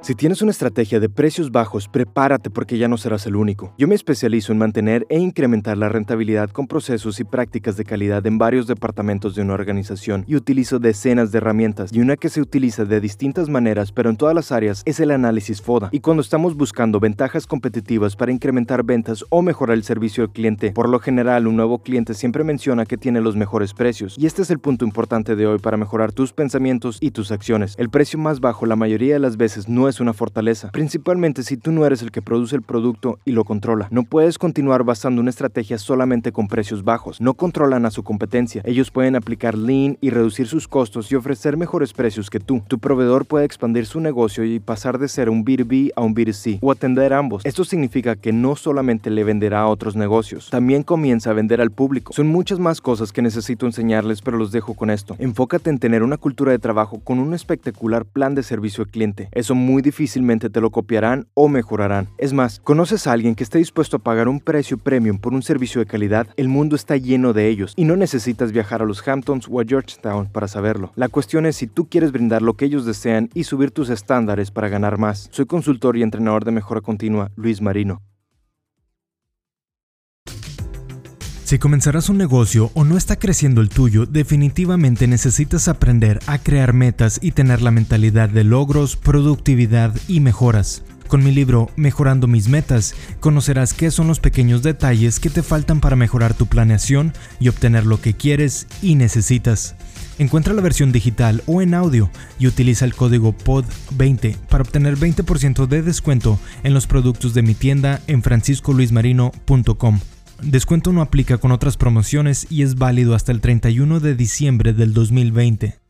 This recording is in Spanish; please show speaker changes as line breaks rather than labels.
Si tienes una estrategia de precios bajos, prepárate porque ya no serás el único. Yo me especializo en mantener e incrementar la rentabilidad con procesos y prácticas de calidad en varios departamentos de una organización y utilizo decenas de herramientas y una que se utiliza de distintas maneras pero en todas las áreas es el análisis FODA. Y cuando estamos buscando ventajas competitivas para incrementar ventas o mejorar el servicio al cliente, por lo general un nuevo cliente siempre menciona que tiene los mejores precios y este es el punto importante de hoy para mejorar tus pensamientos y tus acciones. El precio más bajo la mayoría de las veces no es una fortaleza, principalmente si tú no eres el que produce el producto y lo controla. No puedes continuar basando una estrategia solamente con precios bajos. No controlan a su competencia. Ellos pueden aplicar lean y reducir sus costos y ofrecer mejores precios que tú. Tu proveedor puede expandir su negocio y pasar de ser un B2B a un B2C o atender ambos. Esto significa que no solamente le venderá a otros negocios, también comienza a vender al público. Son muchas más cosas que necesito enseñarles, pero los dejo con esto. Enfócate en tener una cultura de trabajo con un espectacular plan de servicio al cliente. Eso muy difícilmente te lo copiarán o mejorarán. Es más, ¿conoces a alguien que esté dispuesto a pagar un precio premium por un servicio de calidad? El mundo está lleno de ellos y no necesitas viajar a los Hamptons o a Georgetown para saberlo. La cuestión es si tú quieres brindar lo que ellos desean y subir tus estándares para ganar más. Soy consultor y entrenador de mejora continua, Luis Marino.
Si comenzarás un negocio o no está creciendo el tuyo, definitivamente necesitas aprender a crear metas y tener la mentalidad de logros, productividad y mejoras. Con mi libro Mejorando mis metas, conocerás qué son los pequeños detalles que te faltan para mejorar tu planeación y obtener lo que quieres y necesitas. Encuentra la versión digital o en audio y utiliza el código POD20 para obtener 20% de descuento en los productos de mi tienda en franciscoluismarino.com. Descuento no aplica con otras promociones y es válido hasta el 31 de diciembre del 2020.